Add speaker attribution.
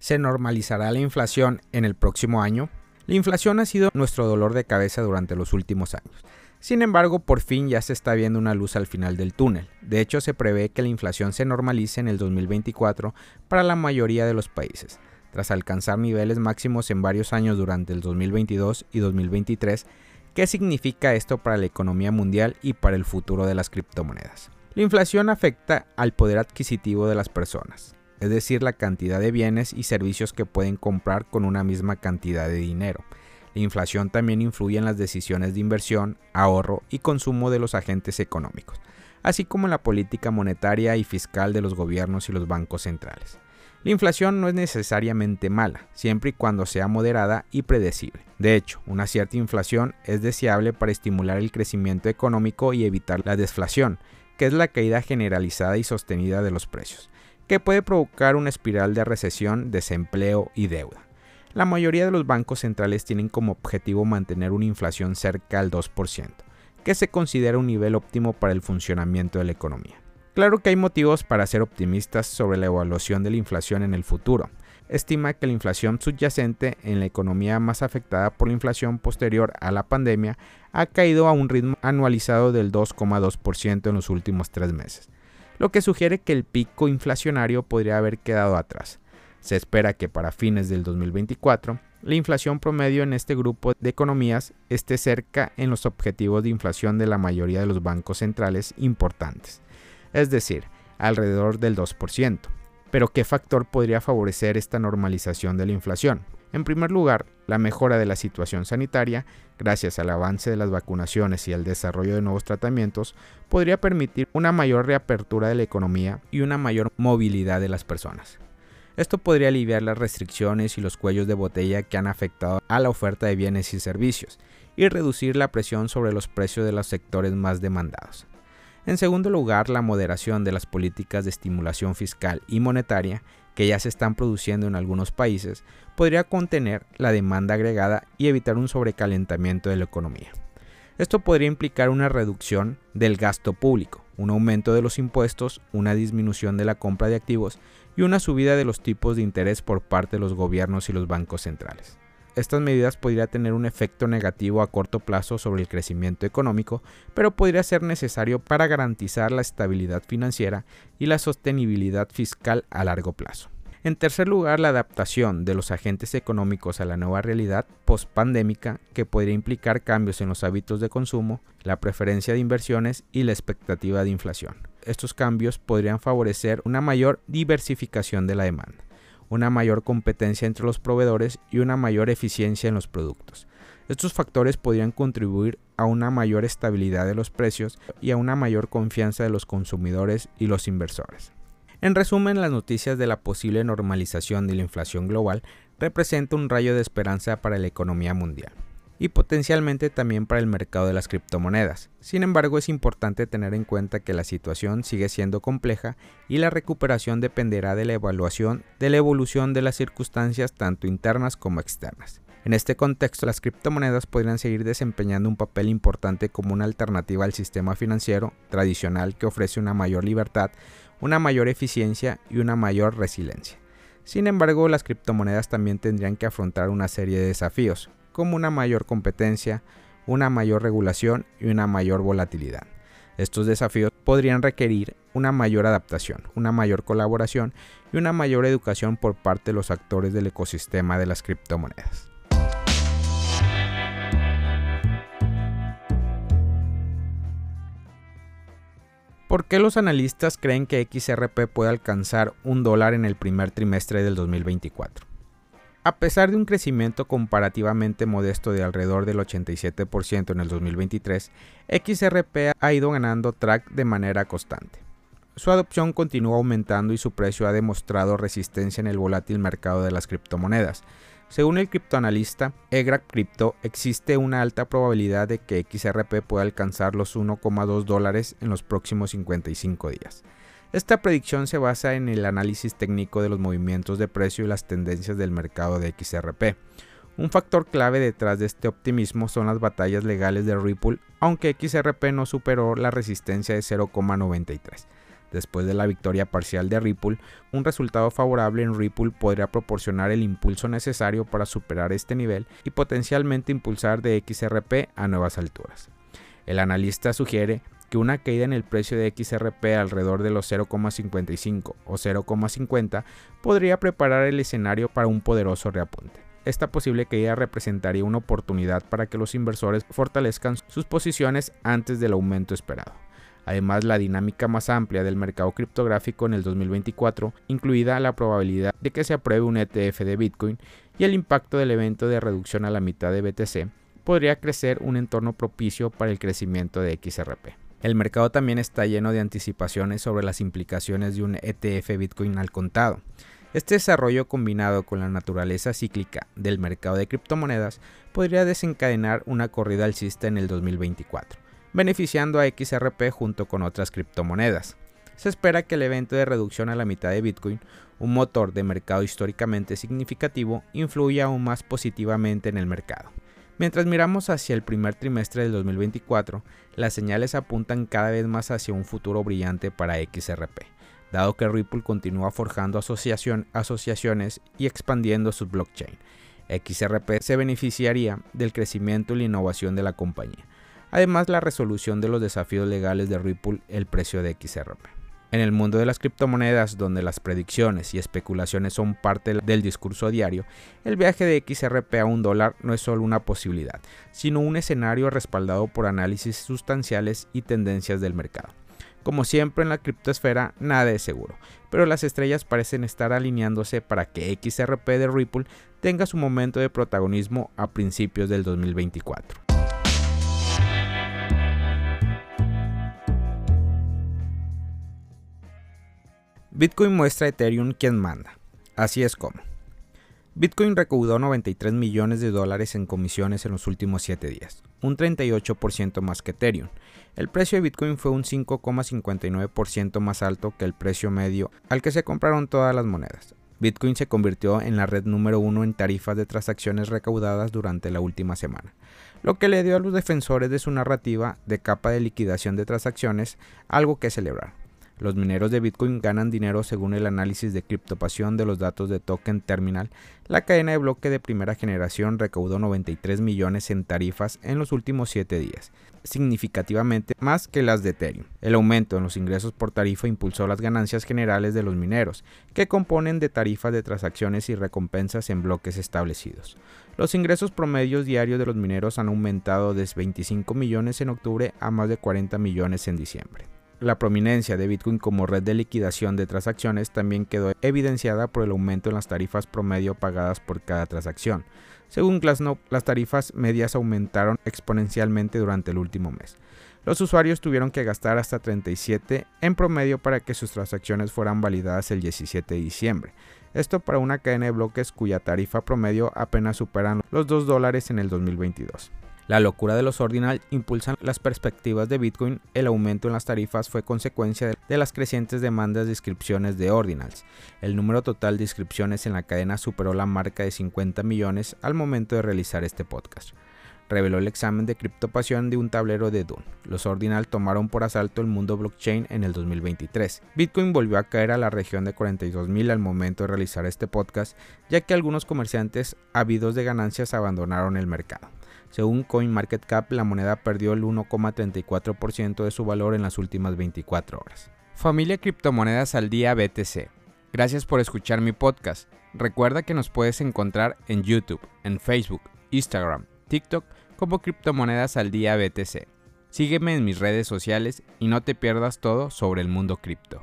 Speaker 1: ¿Se normalizará la inflación en el próximo año? La inflación ha sido nuestro dolor de cabeza durante los últimos años. Sin embargo, por fin ya se está viendo una luz al final del túnel. De hecho, se prevé que la inflación se normalice en el 2024 para la mayoría de los países, tras alcanzar niveles máximos en varios años durante el 2022 y 2023. ¿Qué significa esto para la economía mundial y para el futuro de las criptomonedas? La inflación afecta al poder adquisitivo de las personas es decir, la cantidad de bienes y servicios que pueden comprar con una misma cantidad de dinero. La inflación también influye en las decisiones de inversión, ahorro y consumo de los agentes económicos, así como en la política monetaria y fiscal de los gobiernos y los bancos centrales. La inflación no es necesariamente mala, siempre y cuando sea moderada y predecible. De hecho, una cierta inflación es deseable para estimular el crecimiento económico y evitar la deflación, que es la caída generalizada y sostenida de los precios que puede provocar una espiral de recesión, desempleo y deuda. La mayoría de los bancos centrales tienen como objetivo mantener una inflación cerca al 2%, que se considera un nivel óptimo para el funcionamiento de la economía. Claro que hay motivos para ser optimistas sobre la evaluación de la inflación en el futuro. Estima que la inflación subyacente en la economía más afectada por la inflación posterior a la pandemia ha caído a un ritmo anualizado del 2,2% en los últimos tres meses lo que sugiere que el pico inflacionario podría haber quedado atrás. Se espera que para fines del 2024 la inflación promedio en este grupo de economías esté cerca en los objetivos de inflación de la mayoría de los bancos centrales importantes, es decir, alrededor del 2%. Pero ¿qué factor podría favorecer esta normalización de la inflación? En primer lugar, la mejora de la situación sanitaria, gracias al avance de las vacunaciones y al desarrollo de nuevos tratamientos, podría permitir una mayor reapertura de la economía y una mayor movilidad de las personas. Esto podría aliviar las restricciones y los cuellos de botella que han afectado a la oferta de bienes y servicios y reducir la presión sobre los precios de los sectores más demandados. En segundo lugar, la moderación de las políticas de estimulación fiscal y monetaria que ya se están produciendo en algunos países podría contener la demanda agregada y evitar un sobrecalentamiento de la economía. Esto podría implicar una reducción del gasto público, un aumento de los impuestos, una disminución de la compra de activos y una subida de los tipos de interés por parte de los gobiernos y los bancos centrales. Estas medidas podrían tener un efecto negativo a corto plazo sobre el crecimiento económico, pero podría ser necesario para garantizar la estabilidad financiera y la sostenibilidad fiscal a largo plazo. En tercer lugar, la adaptación de los agentes económicos a la nueva realidad post-pandémica que podría implicar cambios en los hábitos de consumo, la preferencia de inversiones y la expectativa de inflación. Estos cambios podrían favorecer una mayor diversificación de la demanda una mayor competencia entre los proveedores y una mayor eficiencia en los productos. Estos factores podrían contribuir a una mayor estabilidad de los precios y a una mayor confianza de los consumidores y los inversores. En resumen, las noticias de la posible normalización de la inflación global representan un rayo de esperanza para la economía mundial y potencialmente también para el mercado de las criptomonedas. Sin embargo, es importante tener en cuenta que la situación sigue siendo compleja y la recuperación dependerá de la evaluación de la evolución de las circunstancias tanto internas como externas. En este contexto, las criptomonedas podrían seguir desempeñando un papel importante como una alternativa al sistema financiero tradicional que ofrece una mayor libertad, una mayor eficiencia y una mayor resiliencia. Sin embargo, las criptomonedas también tendrían que afrontar una serie de desafíos, como una mayor competencia, una mayor regulación y una mayor volatilidad. Estos desafíos podrían requerir una mayor adaptación, una mayor colaboración y una mayor educación por parte de los actores del ecosistema de las criptomonedas. ¿Por qué los analistas creen que XRP puede alcanzar un dólar en el primer trimestre del 2024? A pesar de un crecimiento comparativamente modesto de alrededor del 87% en el 2023, XRP ha ido ganando track de manera constante. Su adopción continúa aumentando y su precio ha demostrado resistencia en el volátil mercado de las criptomonedas. Según el criptoanalista EGRAC Crypto, existe una alta probabilidad de que XRP pueda alcanzar los 1,2 dólares en los próximos 55 días. Esta predicción se basa en el análisis técnico de los movimientos de precio y las tendencias del mercado de XRP. Un factor clave detrás de este optimismo son las batallas legales de Ripple, aunque XRP no superó la resistencia de 0,93. Después de la victoria parcial de Ripple, un resultado favorable en Ripple podría proporcionar el impulso necesario para superar este nivel y potencialmente impulsar de XRP a nuevas alturas. El analista sugiere que una caída en el precio de XRP alrededor de los 0,55 o 0,50 podría preparar el escenario para un poderoso reapunte. Esta posible caída representaría una oportunidad para que los inversores fortalezcan sus posiciones antes del aumento esperado. Además, la dinámica más amplia del mercado criptográfico en el 2024, incluida la probabilidad de que se apruebe un ETF de Bitcoin y el impacto del evento de reducción a la mitad de BTC, podría crecer un entorno propicio para el crecimiento de XRP. El mercado también está lleno de anticipaciones sobre las implicaciones de un ETF Bitcoin al contado. Este desarrollo combinado con la naturaleza cíclica del mercado de criptomonedas podría desencadenar una corrida alcista en el 2024 beneficiando a XRP junto con otras criptomonedas. Se espera que el evento de reducción a la mitad de Bitcoin, un motor de mercado históricamente significativo, influya aún más positivamente en el mercado. Mientras miramos hacia el primer trimestre del 2024, las señales apuntan cada vez más hacia un futuro brillante para XRP, dado que Ripple continúa forjando asociaciones y expandiendo su blockchain. XRP se beneficiaría del crecimiento y la innovación de la compañía, Además, la resolución de los desafíos legales de Ripple, el precio de XRP. En el mundo de las criptomonedas, donde las predicciones y especulaciones son parte del discurso diario, el viaje de XRP a un dólar no es solo una posibilidad, sino un escenario respaldado por análisis sustanciales y tendencias del mercado. Como siempre en la criptosfera, nada es seguro, pero las estrellas parecen estar alineándose para que XRP de Ripple tenga su momento de protagonismo a principios del 2024. Bitcoin muestra a Ethereum quien manda. Así es como. Bitcoin recaudó 93 millones de dólares en comisiones en los últimos 7 días, un 38% más que Ethereum. El precio de Bitcoin fue un 5,59% más alto que el precio medio al que se compraron todas las monedas. Bitcoin se convirtió en la red número uno en tarifas de transacciones recaudadas durante la última semana, lo que le dio a los defensores de su narrativa de capa de liquidación de transacciones algo que celebrar. Los mineros de Bitcoin ganan dinero según el análisis de criptopasión de los datos de Token Terminal. La cadena de bloque de primera generación recaudó 93 millones en tarifas en los últimos 7 días, significativamente más que las de Ethereum. El aumento en los ingresos por tarifa impulsó las ganancias generales de los mineros, que componen de tarifas de transacciones y recompensas en bloques establecidos. Los ingresos promedios diarios de los mineros han aumentado desde 25 millones en octubre a más de 40 millones en diciembre. La prominencia de Bitcoin como red de liquidación de transacciones también quedó evidenciada por el aumento en las tarifas promedio pagadas por cada transacción. Según Glassnode, las tarifas medias aumentaron exponencialmente durante el último mes. Los usuarios tuvieron que gastar hasta 37 en promedio para que sus transacciones fueran validadas el 17 de diciembre. Esto para una cadena de bloques cuya tarifa promedio apenas superan los 2 dólares en el 2022. La locura de los ordinal impulsan las perspectivas de Bitcoin. El aumento en las tarifas fue consecuencia de las crecientes demandas de inscripciones de ordinals. El número total de inscripciones en la cadena superó la marca de 50 millones al momento de realizar este podcast. Reveló el examen de criptopasión de un tablero de Dune. Los ordinal tomaron por asalto el mundo blockchain en el 2023. Bitcoin volvió a caer a la región de 42.000 al momento de realizar este podcast, ya que algunos comerciantes ávidos de ganancias abandonaron el mercado. Según CoinMarketCap, la moneda perdió el 1,34% de su valor en las últimas 24 horas. Familia Criptomonedas al Día BTC. Gracias por escuchar mi podcast. Recuerda que nos puedes encontrar en YouTube, en Facebook, Instagram, TikTok como Criptomonedas al Día BTC. Sígueme en mis redes sociales y no te pierdas todo sobre el mundo cripto.